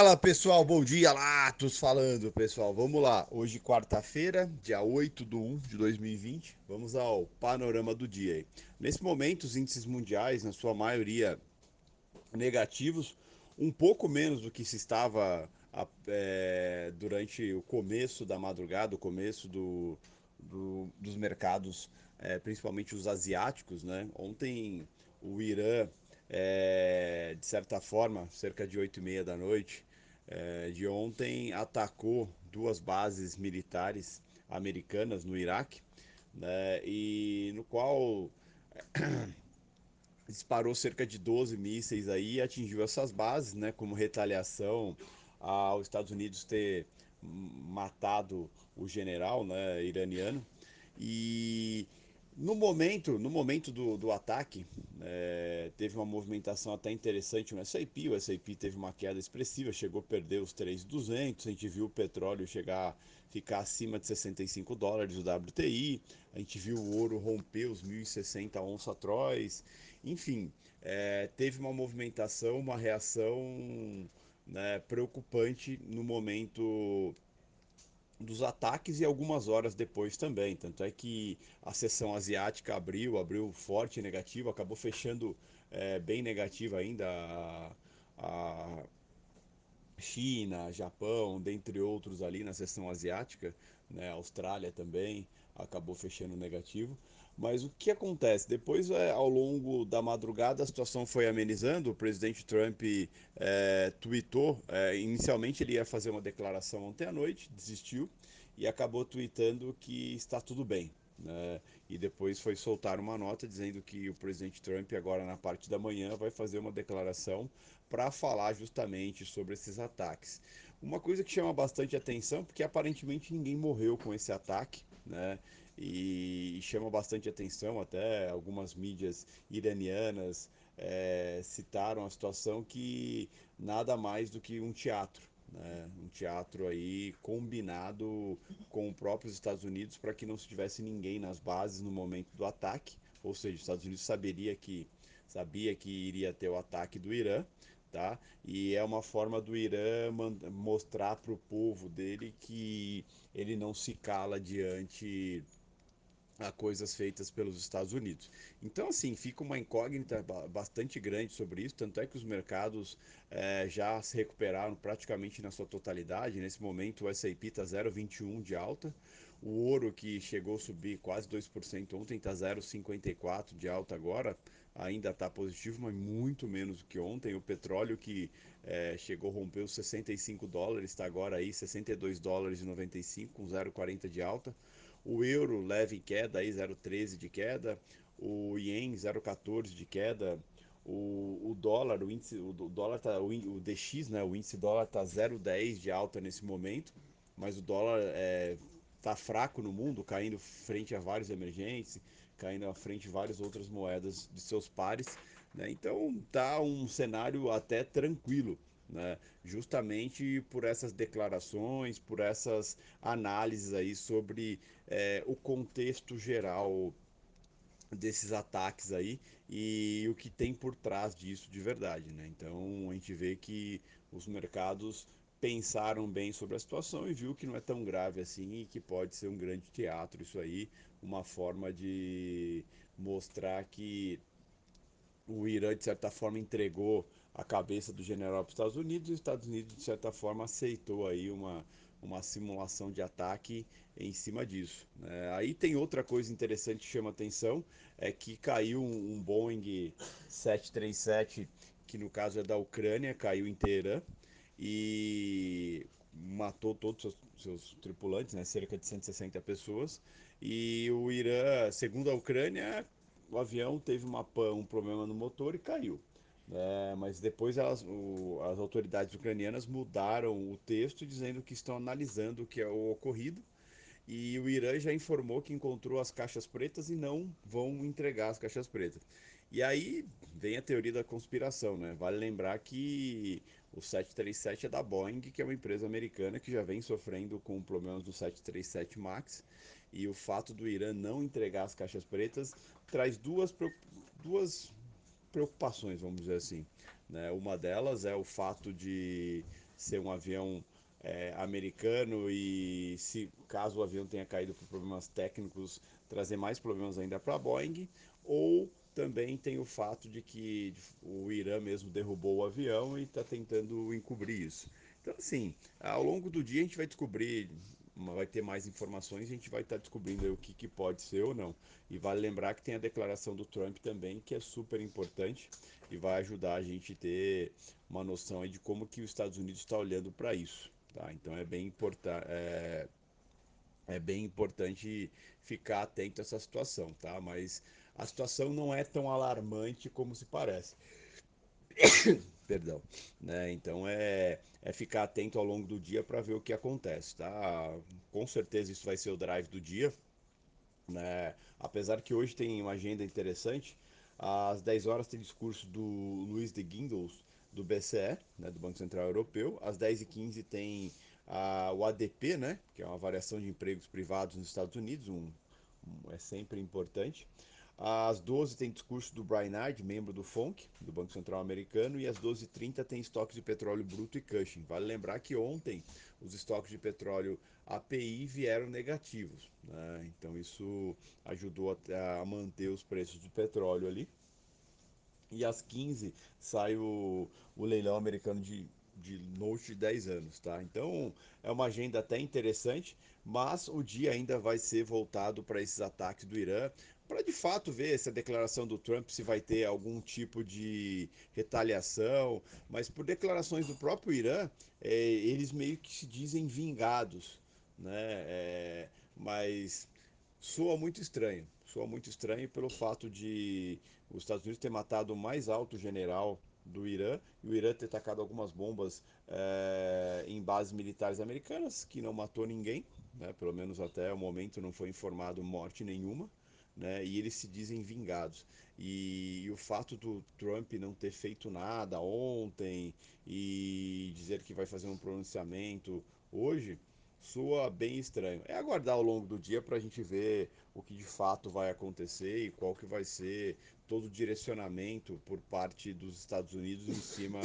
Fala pessoal, bom dia, Latos falando pessoal. Vamos lá, hoje quarta-feira, dia 8 de 1 de 2020. Vamos ao panorama do dia aí. Nesse momento, os índices mundiais, na sua maioria negativos, um pouco menos do que se estava é, durante o começo da madrugada, o começo do, do, dos mercados, é, principalmente os asiáticos, né? Ontem o Irã é, de certa forma, cerca de 8 e meia da noite é, de ontem, atacou duas bases militares americanas no Iraque, né, e no qual disparou cerca de 12 mísseis aí e atingiu essas bases, né, como retaliação aos Estados Unidos ter matado o general né, iraniano. E no momento, no momento do, do ataque, é, teve uma movimentação até interessante no S&P, o S&P teve uma queda expressiva, chegou a perder os 3,200, a gente viu o petróleo chegar, ficar acima de 65 dólares o WTI, a gente viu o ouro romper os 1.060 onça Trois, enfim, é, teve uma movimentação, uma reação né, preocupante no momento dos ataques e algumas horas depois também. Tanto é que a sessão asiática abriu, abriu forte negativo, acabou fechando é, bem negativa ainda a, a, China, Japão, dentre outros ali na sessão asiática, né, Austrália também acabou fechando negativo. Mas o que acontece? Depois, é, ao longo da madrugada, a situação foi amenizando. O presidente Trump é, tweetou. É, inicialmente, ele ia fazer uma declaração ontem à noite, desistiu e acabou tweetando que está tudo bem. Né? E depois foi soltar uma nota dizendo que o presidente Trump, agora na parte da manhã, vai fazer uma declaração para falar justamente sobre esses ataques. Uma coisa que chama bastante atenção, porque aparentemente ninguém morreu com esse ataque, né? E, chama bastante atenção, até algumas mídias iranianas é, citaram a situação que nada mais do que um teatro. Né? Um teatro aí combinado com os próprios Estados Unidos para que não se tivesse ninguém nas bases no momento do ataque, ou seja, os Estados Unidos saberia que sabia que iria ter o ataque do Irã, tá? E é uma forma do Irã mostrar para o povo dele que ele não se cala diante a coisas feitas pelos Estados Unidos. Então, assim, fica uma incógnita bastante grande sobre isso, tanto é que os mercados é, já se recuperaram praticamente na sua totalidade. Nesse momento, o S&P está 0,21 de alta, o ouro, que chegou a subir quase 2% ontem, está 0,54 de alta agora, ainda está positivo, mas muito menos do que ontem. O petróleo, que é, chegou a romper os 65 dólares, está agora aí 62 dólares e 95, com 0,40 de alta o euro leve queda, aí 0,13 de queda, o ien 0,14 de queda, o, o, dólar, o índice, o dólar tá, o, DX, né, o índice dólar tá 0,10 de alta nesse momento, mas o dólar é, tá fraco no mundo, caindo frente a vários emergentes, caindo à frente de várias outras moedas de seus pares, né? Então tá um cenário até tranquilo né? justamente por essas declarações, por essas análises aí sobre é, o contexto geral desses ataques aí e o que tem por trás disso de verdade, né? Então a gente vê que os mercados pensaram bem sobre a situação e viu que não é tão grave assim e que pode ser um grande teatro isso aí, uma forma de mostrar que o Irã de certa forma entregou a cabeça do general para os Estados Unidos e os Estados Unidos, de certa forma, aceitou aí uma, uma simulação de ataque em cima disso. É, aí tem outra coisa interessante que chama atenção, é que caiu um, um Boeing 737, que no caso é da Ucrânia, caiu em Teherã e matou todos os seus, seus tripulantes, né, cerca de 160 pessoas. E o Irã, segundo a Ucrânia, o avião teve uma, um problema no motor e caiu. É, mas depois elas, o, as autoridades ucranianas mudaram o texto dizendo que estão analisando o que é o ocorrido e o Irã já informou que encontrou as caixas pretas e não vão entregar as caixas pretas. E aí vem a teoria da conspiração, né? Vale lembrar que o 737 é da Boeing, que é uma empresa americana que já vem sofrendo com problemas do 737 MAX. E o fato do Irã não entregar as caixas pretas traz duas, duas preocupações, vamos dizer assim. Né? Uma delas é o fato de ser um avião é, americano e se caso o avião tenha caído por problemas técnicos trazer mais problemas ainda para a Boeing ou também tem o fato de que o Irã mesmo derrubou o avião e está tentando encobrir isso. Então, assim, ao longo do dia a gente vai descobrir, vai ter mais informações, a gente vai estar tá descobrindo o que, que pode ser ou não. E vale lembrar que tem a declaração do Trump também, que é super importante e vai ajudar a gente ter uma noção de como que os Estados Unidos está olhando para isso. Tá? Então é bem importante. É, é bem importante ficar atento a essa situação, tá? Mas a situação não é tão alarmante como se parece. Perdão. Né? Então é, é ficar atento ao longo do dia para ver o que acontece, tá? Com certeza isso vai ser o drive do dia. Né? Apesar que hoje tem uma agenda interessante, às 10 horas tem discurso do Luiz de Guindos, do BCE, né, do Banco Central Europeu. Às 10h15 tem o ADP, né, que é uma variação de empregos privados nos Estados Unidos, um, um, é sempre importante. Às 12 tem discurso do Brian Hyde, membro do FONC, do Banco Central Americano, e às 12h30 tem estoques de petróleo bruto e Cushing. Vale lembrar que ontem os estoques de petróleo API vieram negativos, né? então isso ajudou a, a manter os preços do petróleo ali. E às 15 sai o, o leilão americano de, de note de 10 anos, tá? Então é uma agenda até interessante, mas o dia ainda vai ser voltado para esses ataques do Irã, para de fato ver se a declaração do Trump se vai ter algum tipo de retaliação, mas por declarações do próprio Irã, é, eles meio que se dizem vingados, né? É, mas soa muito estranho, soa muito estranho pelo fato de os Estados Unidos ter matado o mais alto general do Irã e o Irã ter atacado algumas bombas é, em bases militares americanas, que não matou ninguém, né? pelo menos até o momento não foi informado morte nenhuma né? E eles se dizem vingados. E, e, o fato do Trump não ter feito nada ontem e dizer que vai fazer um pronunciamento hoje soa bem estranho. É aguardar ao longo do dia para a gente ver o que de fato vai acontecer e qual que vai ser todo o direcionamento por parte dos Estados Unidos em cima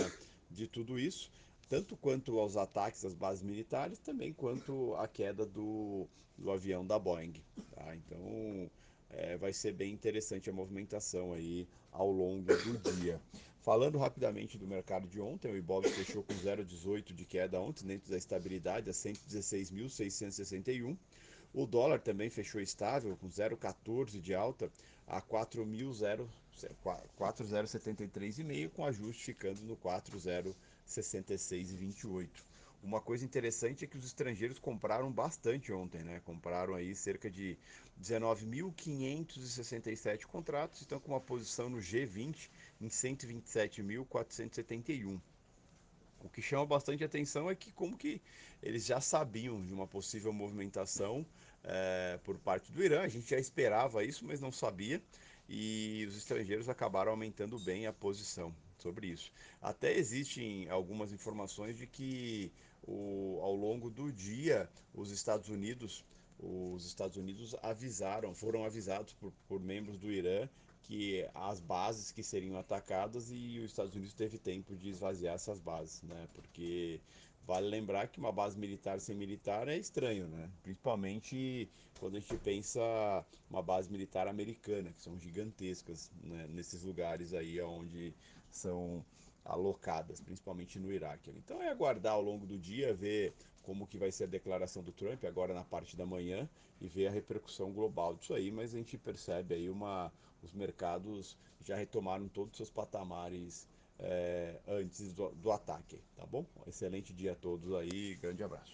de tudo isso, tanto quanto aos ataques às bases militares, também quanto à queda do, do avião da Boeing. Tá? Então é, vai ser bem interessante a movimentação aí ao longo do dia. Falando rapidamente do mercado de ontem, o Ibov fechou com 0,18 de queda ontem, dentro da estabilidade, a 116.661. O dólar também fechou estável, com 0,14 de alta, a 4.073,5, com ajuste ficando no 4.066,28. Uma coisa interessante é que os estrangeiros compraram bastante ontem, né? Compraram aí cerca de 19.567 contratos, estão com uma posição no G20 em 127.471. O que chama bastante atenção é que como que eles já sabiam de uma possível movimentação é, por parte do Irã, a gente já esperava isso, mas não sabia, e os estrangeiros acabaram aumentando bem a posição sobre isso. Até existem algumas informações de que o, ao longo do dia os Estados Unidos os Estados Unidos avisaram, foram avisados por, por membros do Irã que as bases que seriam atacadas e os Estados Unidos teve tempo de esvaziar essas bases, né? Porque vale lembrar que uma base militar sem militar é estranho, né? Principalmente quando a gente pensa uma base militar americana, que são gigantescas né? nesses lugares aí onde são alocadas, principalmente no Iraque. Então é aguardar ao longo do dia, ver como que vai ser a declaração do Trump agora na parte da manhã e ver a repercussão global disso aí, mas a gente percebe aí uma os mercados já retomaram todos os seus patamares é, antes do, do ataque, tá bom? Excelente dia a todos aí, grande abraço.